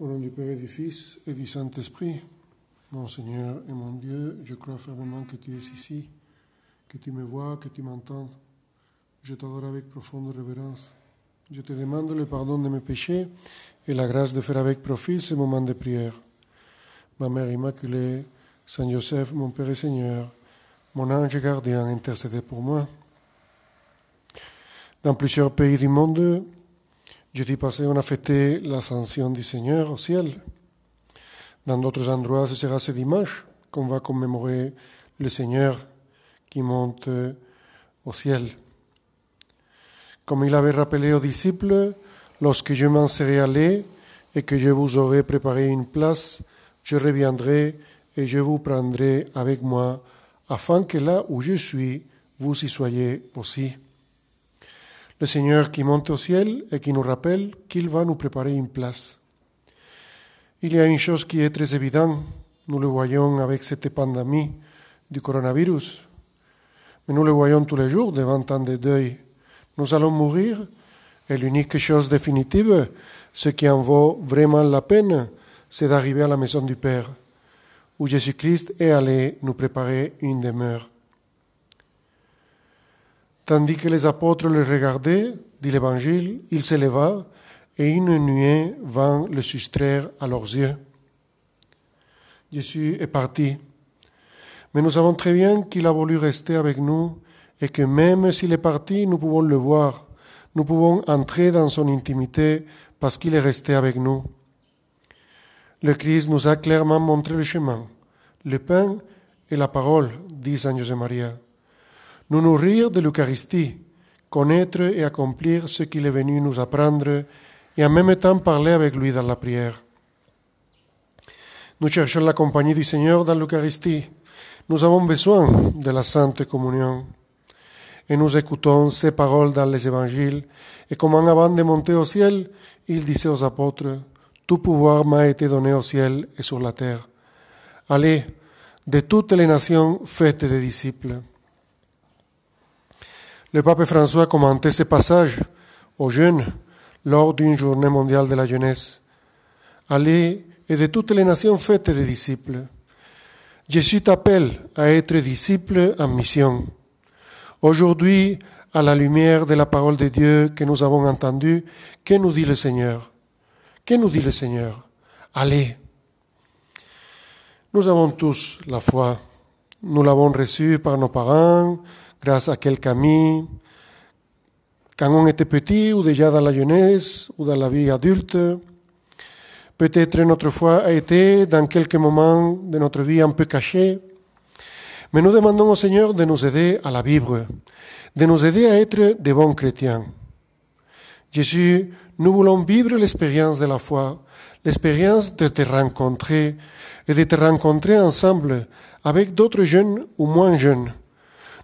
Au nom du Père et du Fils et du Saint-Esprit, mon Seigneur et mon Dieu, je crois fermement que tu es ici, que tu me vois, que tu m'entends. Je t'adore avec profonde révérence. Je te demande le pardon de mes péchés et la grâce de faire avec profit ce moment de prière. Ma Mère Immaculée, Saint Joseph, mon Père et Seigneur, mon ange gardien, intercédez pour moi. Dans plusieurs pays du monde, Jeudi passé, on a fêté l'ascension du Seigneur au ciel. Dans d'autres endroits, ce sera ce dimanche qu'on va commémorer le Seigneur qui monte au ciel. Comme il avait rappelé aux disciples, lorsque je m'en serai allé et que je vous aurai préparé une place, je reviendrai et je vous prendrai avec moi, afin que là où je suis, vous y soyez aussi le Seigneur qui monte au ciel et qui nous rappelle qu'il va nous préparer une place. Il y a une chose qui est très évidente, nous le voyons avec cette pandémie du coronavirus, mais nous le voyons tous les jours devant tant de deuil. Nous allons mourir et l'unique chose définitive, ce qui en vaut vraiment la peine, c'est d'arriver à la maison du Père, où Jésus-Christ est allé nous préparer une demeure. Tandis que les apôtres le regardaient, dit l'Évangile, il s'éleva et une nuée vint le soustraire à leurs yeux. Jésus est parti. Mais nous savons très bien qu'il a voulu rester avec nous et que même s'il est parti, nous pouvons le voir. Nous pouvons entrer dans son intimité parce qu'il est resté avec nous. Le Christ nous a clairement montré le chemin, le pain et la parole, dit Saint José Maria nous nourrir de l'Eucharistie, connaître et accomplir ce qu'il est venu nous apprendre et en même temps parler avec lui dans la prière. Nous cherchons la compagnie du Seigneur dans l'Eucharistie. Nous avons besoin de la Sainte Communion. Et nous écoutons ces paroles dans les évangiles. Et comme avant de monter au ciel, il disait aux apôtres, Tout pouvoir m'a été donné au ciel et sur la terre. Allez, de toutes les nations, faites des disciples. Le pape François commentait ce passage aux jeunes lors d'une journée mondiale de la jeunesse. Allez et de toutes les nations faites des disciples. Jésus t'appelle à être disciple en mission. Aujourd'hui, à la lumière de la parole de Dieu que nous avons entendue, que nous dit le Seigneur? Que nous dit le Seigneur? Allez. Nous avons tous la foi. Nous l'avons reçue par nos parents, grâce à quel ami, quand on était petit ou déjà dans la jeunesse ou dans la vie adulte. Peut-être notre foi a été dans quelques moments de notre vie un peu cachée. Mais nous demandons au Seigneur de nous aider à la vivre, de nous aider à être de bons chrétiens. Jésus, nous voulons vivre l'expérience de la foi, l'expérience de te rencontrer et de te rencontrer ensemble avec d'autres jeunes ou moins jeunes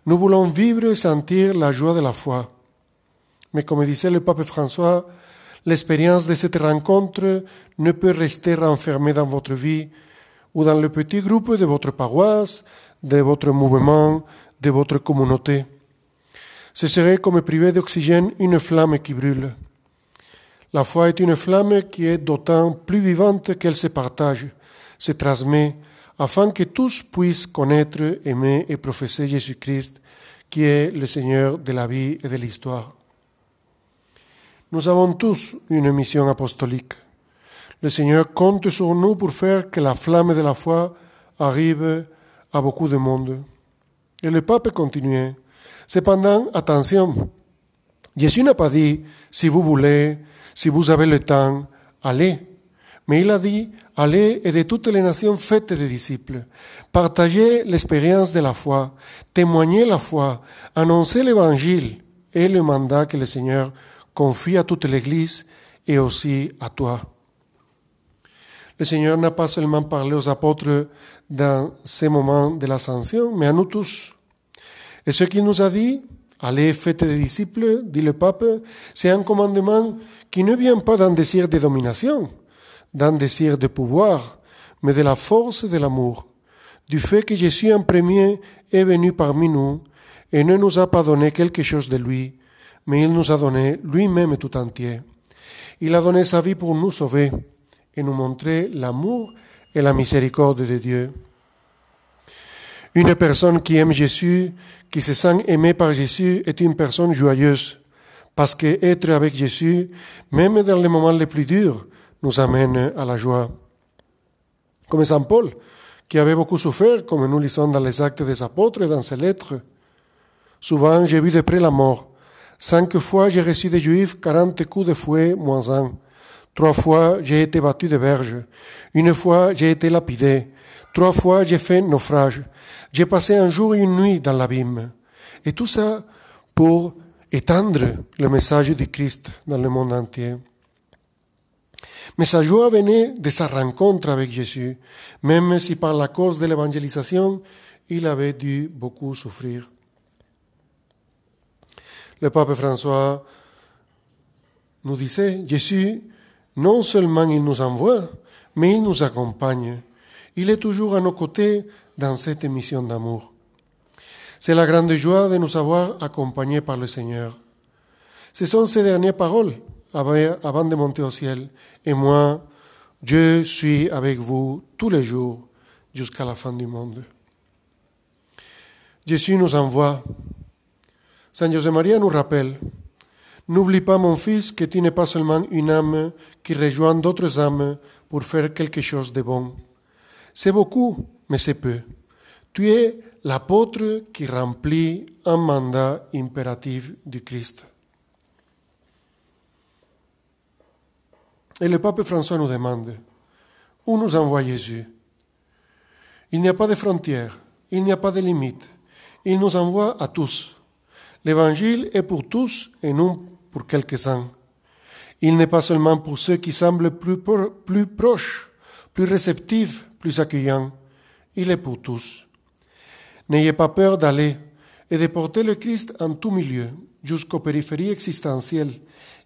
nous voulons vivre et sentir la joie de la foi. Mais comme disait le pape François, l'expérience de cette rencontre ne peut rester renfermée dans votre vie ou dans le petit groupe de votre paroisse, de votre mouvement, de votre communauté. Ce serait comme priver d'oxygène une flamme qui brûle. La foi est une flamme qui est d'autant plus vivante qu'elle se partage, se transmet, afin que tous puissent connaître, aimer et professer Jésus-Christ, qui est le Seigneur de la vie et de l'histoire. Nous avons tous une mission apostolique. Le Seigneur compte sur nous pour faire que la flamme de la foi arrive à beaucoup de monde. Et le pape continuait. Cependant, attention, Jésus n'a pas dit, si vous voulez, si vous avez le temps, allez. Mais il a dit, allez et de toutes les nations faites des disciples. Partagez l'expérience de la foi, témoignez la foi, annoncez l'évangile et le mandat que le Seigneur confie à toute l'Église et aussi à toi. Le Seigneur n'a pas seulement parlé aux apôtres dans ces moments de l'ascension, mais à nous tous. Et ce qu'il nous a dit, allez, faites des disciples, dit le pape, c'est un commandement qui ne vient pas d'un désir de domination, d'un désir de pouvoir, mais de la force de l'amour, du fait que Jésus en premier est venu parmi nous et ne nous a pas donné quelque chose de lui, mais il nous a donné lui-même tout entier. Il a donné sa vie pour nous sauver, et nous montrer l'amour et la miséricorde de Dieu. Une personne qui aime Jésus, qui se sent aimée par Jésus, est une personne joyeuse, parce que être avec Jésus, même dans les moments les plus durs, nous amène à la joie. Comme Saint Paul, qui avait beaucoup souffert, comme nous lisons dans les actes des apôtres et dans ses lettres. Souvent, j'ai vu de près la mort. Cinq fois, j'ai reçu des Juifs quarante coups de fouet moins un. Trois fois, j'ai été battu de berge. Une fois, j'ai été lapidé. Trois fois, j'ai fait naufrage. J'ai passé un jour et une nuit dans l'abîme. Et tout ça pour étendre le message du Christ dans le monde entier. Mais sa joie venait de sa rencontre avec Jésus, même si par la cause de l'évangélisation, il avait dû beaucoup souffrir. Le pape François nous disait, Jésus, non seulement il nous envoie, mais il nous accompagne. Il est toujours à nos côtés dans cette mission d'amour. C'est la grande joie de nous avoir accompagnés par le Seigneur. Ce sont ces dernières paroles avant de monter au ciel. Et moi, je suis avec vous tous les jours jusqu'à la fin du monde. Jésus nous envoie. Saint José Maria nous rappelle, N'oublie pas, mon fils, que tu n'es pas seulement une âme qui rejoint d'autres âmes pour faire quelque chose de bon. C'est beaucoup, mais c'est peu. Tu es l'apôtre qui remplit un mandat impératif du Christ. Et le pape François nous demande, où nous envoie Jésus? Il n'y a pas de frontières, il n'y a pas de limites. Il nous envoie à tous. L'évangile est pour tous et non pour quelques-uns. Il n'est pas seulement pour ceux qui semblent plus, plus proches, plus réceptifs, plus accueillants. Il est pour tous. N'ayez pas peur d'aller et de porter le Christ en tout milieu, jusqu'aux périphéries existentielles,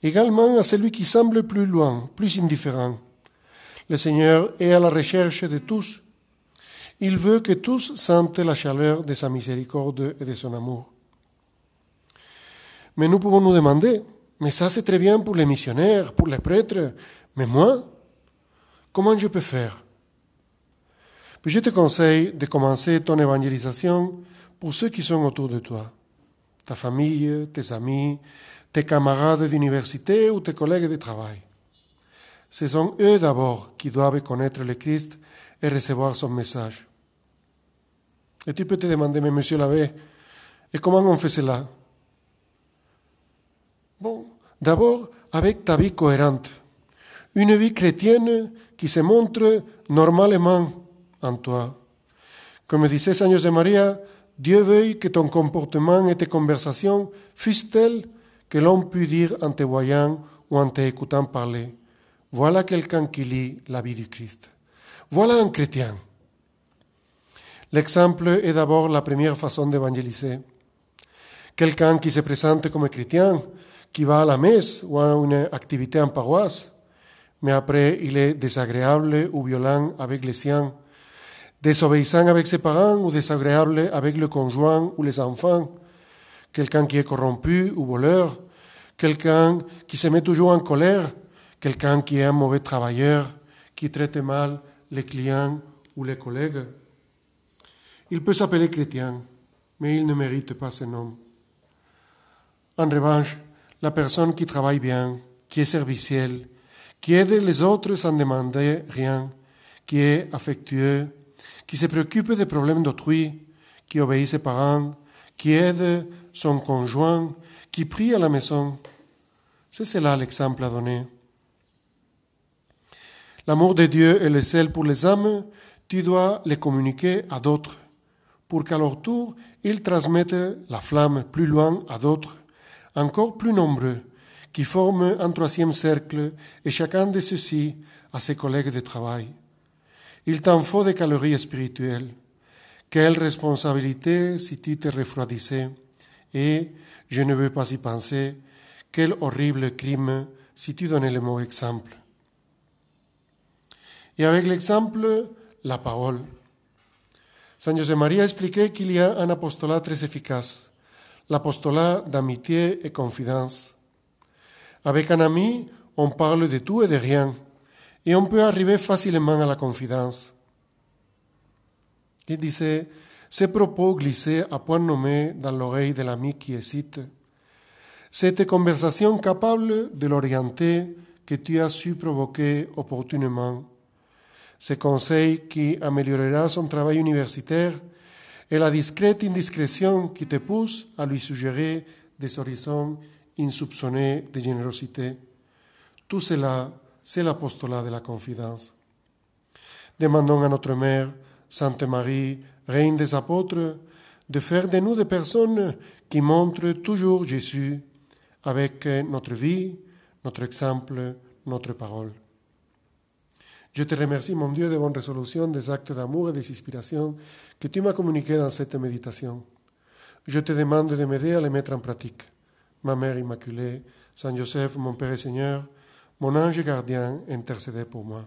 également à celui qui semble plus loin, plus indifférent. Le Seigneur est à la recherche de tous. Il veut que tous sentent la chaleur de sa miséricorde et de son amour. Mais nous pouvons nous demander, mais ça c'est très bien pour les missionnaires, pour les prêtres, mais moi, comment je peux faire? Je te conseille de commencer ton évangélisation pour ceux qui sont autour de toi, ta famille, tes amis, tes camarades d'université ou tes collègues de travail. Ce sont eux d'abord qui doivent connaître le Christ et recevoir son message. Et tu peux te demander, mais monsieur l'abbé, et comment on fait cela? Bon, d'abord avec ta vie cohérente, une vie chrétienne qui se montre normalement en toi. Comme disait Saint José Maria, Dieu veuille que ton comportement et tes conversations fussent tels que l'on peut dire en te voyant ou en t'écoutant parler. Voilà quelqu'un qui lit la vie du Christ. Voilà un chrétien. L'exemple est d'abord la première façon d'évangéliser. Quelqu'un qui se présente comme chrétien, qui va à la messe ou à une activité en paroisse, mais après il est désagréable ou violent avec les siens, désobéissant avec ses parents ou désagréable avec le conjoint ou les enfants, quelqu'un qui est corrompu ou voleur, quelqu'un qui se met toujours en colère, quelqu'un qui est un mauvais travailleur, qui traite mal les clients ou les collègues. Il peut s'appeler chrétien, mais il ne mérite pas ce nom. En revanche, la personne qui travaille bien, qui est servicielle, qui aide les autres sans demander rien, qui est affectueux, qui se préoccupe des problèmes d'autrui, qui obéit ses parents, qui aide son conjoint, qui prie à la maison. C'est cela l'exemple à donner. L'amour de Dieu et le sel pour les âmes, tu dois les communiquer à d'autres, pour qu'à leur tour, ils transmettent la flamme plus loin à d'autres, encore plus nombreux, qui forment un troisième cercle et chacun de ceux-ci à ses collègues de travail. Il t'en faut des calories spirituelles. Quelle responsabilité si tu te refroidissais. Et, je ne veux pas y penser, quel horrible crime si tu donnais le mauvais exemple. Et avec l'exemple, la parole. Saint José Maria expliquait qu'il y a un apostolat très efficace, l'apostolat d'amitié et confidence. Avec un ami, on parle de tout et de rien, Et on peut arriver facilement à la confidence. Il disait, ces propos glissés à point nommé dans l'oreille de l'ami qui hésite, cette conversation capable de l'orienter que tu as su provoquer opportunément, ce conseil qui améliorera son travail universitaire et la discrète indiscrétion qui te pousse à lui suggérer des horizons insoupçonnés de générosité. Tout cela, c'est l'apostolat de la confidence. Demandons à notre Mère, Sainte Marie, Reine des apôtres, de faire de nous des personnes qui montrent toujours Jésus avec notre vie, notre exemple, notre parole. Je te remercie, mon Dieu, de bonnes résolutions, des actes d'amour et des inspirations que tu m'as communiqués dans cette méditation. Je te demande de m'aider à les mettre en pratique. Ma Mère Immaculée, Saint Joseph, mon Père et Seigneur, mon ange gardien, intercédez pour moi.